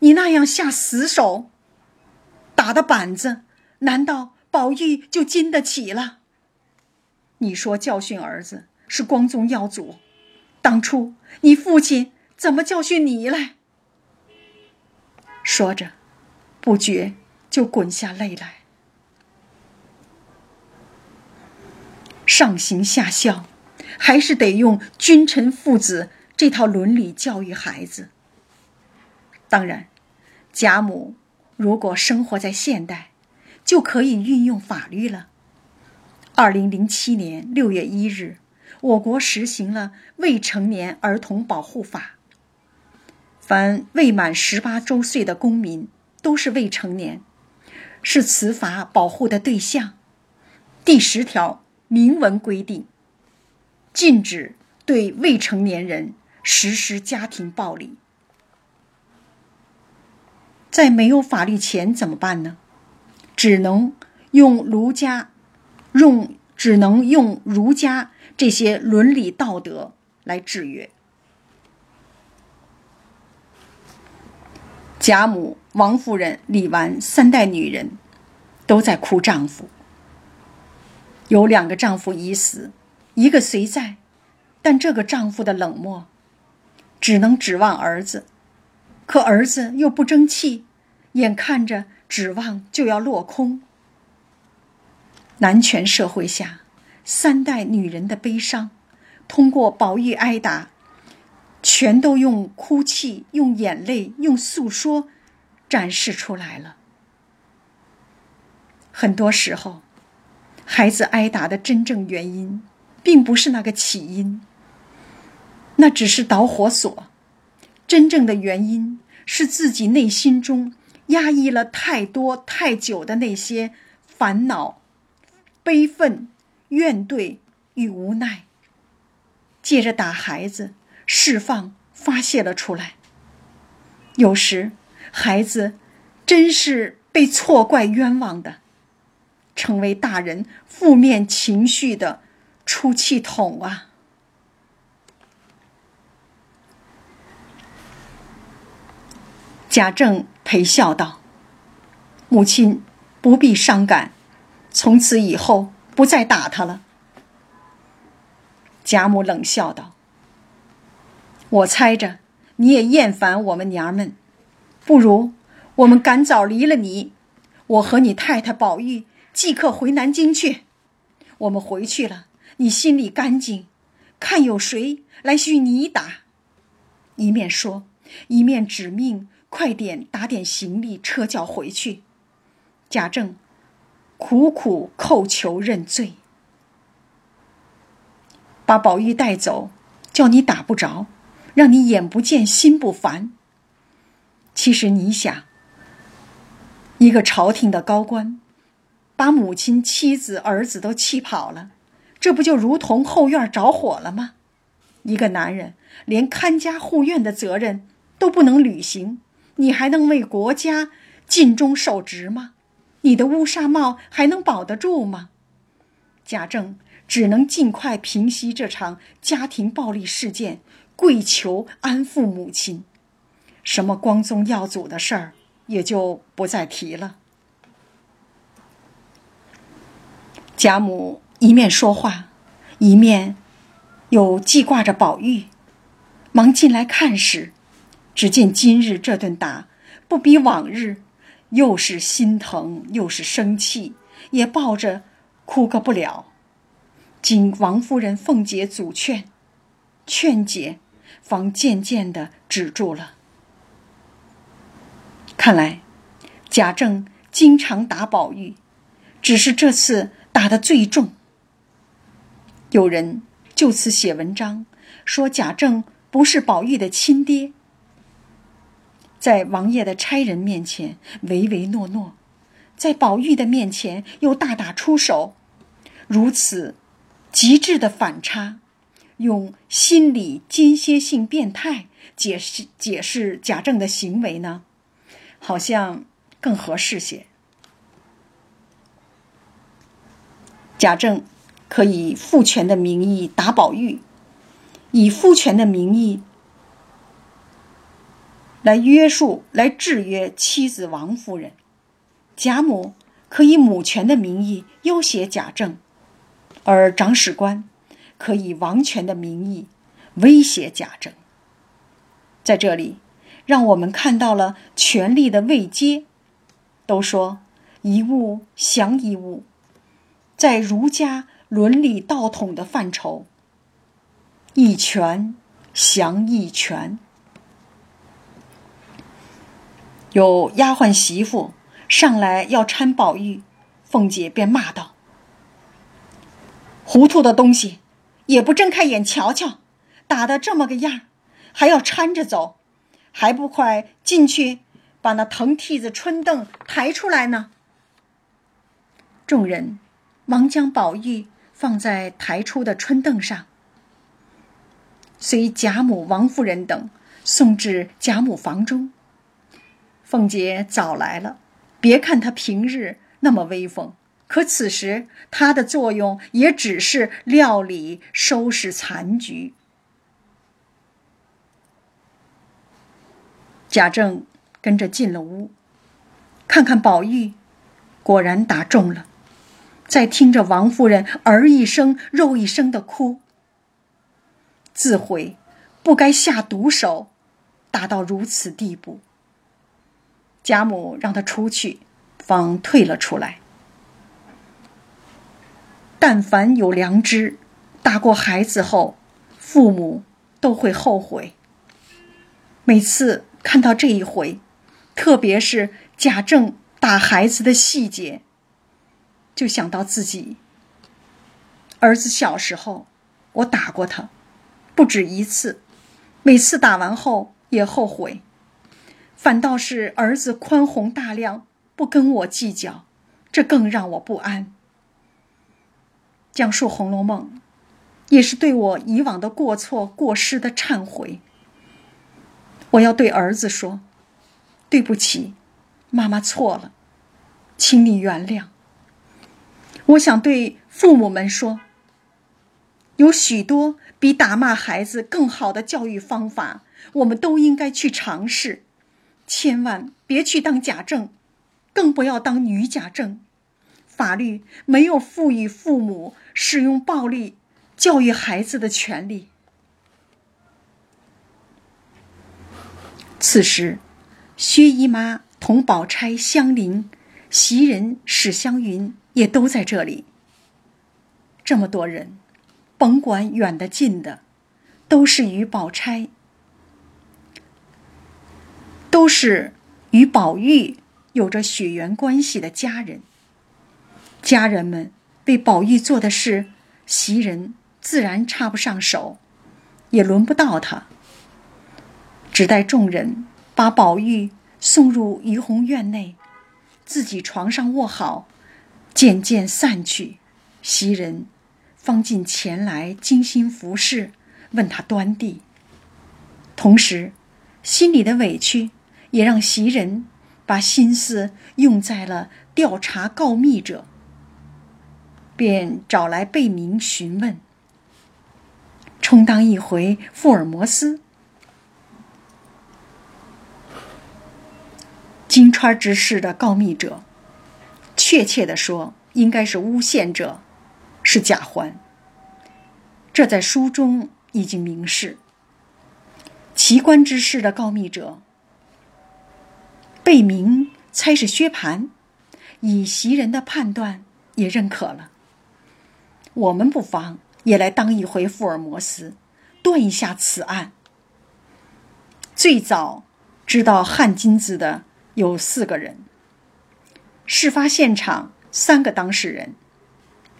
你那样下死手，打的板子，难道宝玉就经得起了？你说教训儿子是光宗耀祖，当初你父亲怎么教训你来？”说着，不觉就滚下泪来。上行下效，还是得用君臣父子这套伦理教育孩子。当然，贾母如果生活在现代，就可以运用法律了。二零零七年六月一日，我国实行了《未成年儿童保护法》。凡未满十八周岁的公民都是未成年，是此法保护的对象。第十条明文规定，禁止对未成年人实施家庭暴力。在没有法律前怎么办呢？只能用儒家，用只能用儒家这些伦理道德来制约。贾母、王夫人、李纨三代女人，都在哭丈夫。有两个丈夫已死，一个虽在，但这个丈夫的冷漠，只能指望儿子。可儿子又不争气，眼看着指望就要落空。男权社会下，三代女人的悲伤，通过宝玉挨打。全都用哭泣、用眼泪、用诉说展示出来了。很多时候，孩子挨打的真正原因，并不是那个起因，那只是导火索。真正的原因是自己内心中压抑了太多太久的那些烦恼、悲愤、怨怼与无奈，借着打孩子。释放、发泄了出来。有时，孩子真是被错怪、冤枉的，成为大人负面情绪的出气筒啊！贾政陪笑道：“母亲不必伤感，从此以后不再打他了。”贾母冷笑道。我猜着你也厌烦我们娘们，不如我们赶早离了你，我和你太太宝玉即刻回南京去。我们回去了，你心里干净，看有谁来许你打。一面说，一面指命快点打点行李，车轿回去。贾政苦苦叩求认罪，把宝玉带走，叫你打不着。让你眼不见心不烦。其实你想，一个朝廷的高官，把母亲、妻子、儿子都气跑了，这不就如同后院着火了吗？一个男人连看家护院的责任都不能履行，你还能为国家尽忠守职吗？你的乌纱帽还能保得住吗？贾政只能尽快平息这场家庭暴力事件。跪求安抚母亲，什么光宗耀祖的事儿也就不再提了。贾母一面说话，一面又记挂着宝玉，忙进来看时，只见今日这顿打不比往日，又是心疼又是生气，也抱着哭个不了。经王夫人、凤姐阻劝，劝解。方渐渐的止住了。看来，贾政经常打宝玉，只是这次打的最重。有人就此写文章，说贾政不是宝玉的亲爹，在王爷的差人面前唯唯诺诺，在宝玉的面前又大打出手，如此极致的反差。用心理间歇性变态解释解释贾政的行为呢，好像更合适些。贾政可以父权的名义打宝玉，以父权的名义来约束、来制约妻子王夫人；贾母可以母权的名义要挟贾政，而长史官。可以王权的名义威胁贾政，在这里，让我们看到了权力的位阶。都说一物降一物，在儒家伦理道统的范畴，一权降一权。有丫鬟媳妇上来要搀宝玉，凤姐便骂道：“糊涂的东西！”也不睁开眼瞧瞧，打的这么个样还要搀着走，还不快进去把那藤屉子、春凳抬出来呢？众人忙将宝玉放在抬出的春凳上，随贾母、王夫人等送至贾母房中。凤姐早来了，别看她平日那么威风，可此时她的作用也只是料理、收拾残局。贾政跟着进了屋，看看宝玉，果然打中了。在听着王夫人儿一声肉一声的哭，自悔不该下毒手，打到如此地步。贾母让他出去，方退了出来。但凡有良知，打过孩子后，父母都会后悔。每次看到这一回，特别是贾政打孩子的细节。就想到自己儿子小时候，我打过他，不止一次，每次打完后也后悔，反倒是儿子宽宏大量，不跟我计较，这更让我不安。讲述《红楼梦》，也是对我以往的过错、过失的忏悔。我要对儿子说：“对不起，妈妈错了，请你原谅。”我想对父母们说：有许多比打骂孩子更好的教育方法，我们都应该去尝试。千万别去当假证，更不要当女假证。法律没有赋予父母使用暴力教育孩子的权利。此时，薛姨妈同宝钗相邻，袭人史湘云。也都在这里。这么多人，甭管远的近的，都是与宝钗，都是与宝玉有着血缘关系的家人。家人们为宝玉做的事，袭人自然插不上手，也轮不到他。只待众人把宝玉送入怡红院内，自己床上卧好。渐渐散去，袭人方进前来精心服侍，问他端地。同时，心里的委屈也让袭人把心思用在了调查告密者，便找来贝明询问，充当一回福尔摩斯。金川之事的告密者。确切的说，应该是诬陷者是贾环。这在书中已经明示。奇观之事的告密者贝明猜是薛蟠，以袭人的判断也认可了。我们不妨也来当一回福尔摩斯，断一下此案。最早知道汗金子的有四个人。事发现场三个当事人：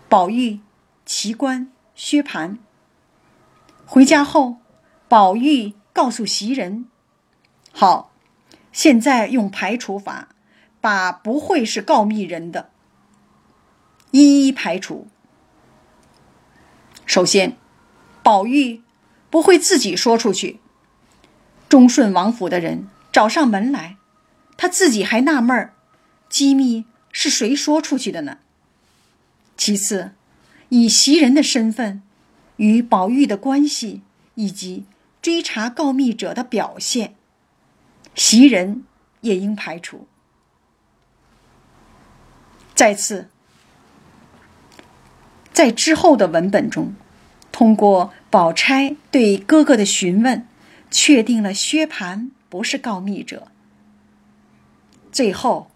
宝玉、奇观、薛蟠。回家后，宝玉告诉袭人：“好，现在用排除法，把不会是告密人的一一排除。首先，宝玉不会自己说出去。忠顺王府的人找上门来，他自己还纳闷儿。”机密是谁说出去的呢？其次，以袭人的身份，与宝玉的关系，以及追查告密者的表现，袭人也应排除。再次，在之后的文本中，通过宝钗对哥哥的询问，确定了薛蟠不是告密者。最后。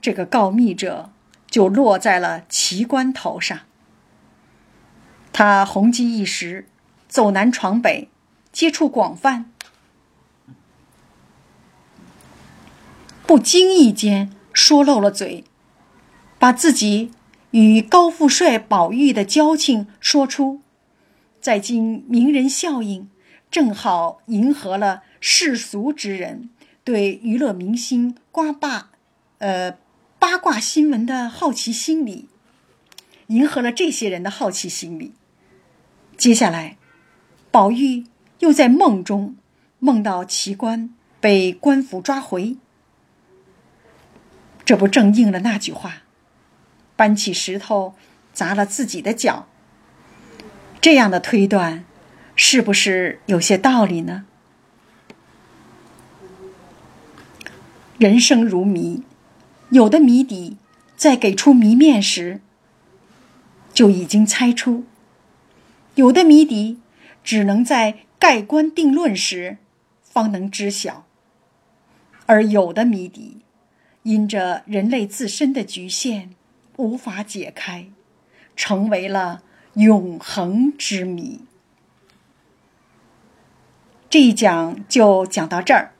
这个告密者就落在了奇观头上。他红极一时，走南闯北，接触广泛，不经意间说漏了嘴，把自己与高富帅宝玉的交情说出，在今名人效应，正好迎合了世俗之人对娱乐明星瓜霸，呃。八卦新闻的好奇心理，迎合了这些人的好奇心理。接下来，宝玉又在梦中梦到奇观被官府抓回，这不正应了那句话：“搬起石头砸了自己的脚。”这样的推断，是不是有些道理呢？人生如谜，有的谜底在给出谜面时就已经猜出，有的谜底只能在盖棺定论时方能知晓，而有的谜底因着人类自身的局限无法解开，成为了永恒之谜。这一讲就讲到这儿。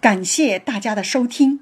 感谢大家的收听。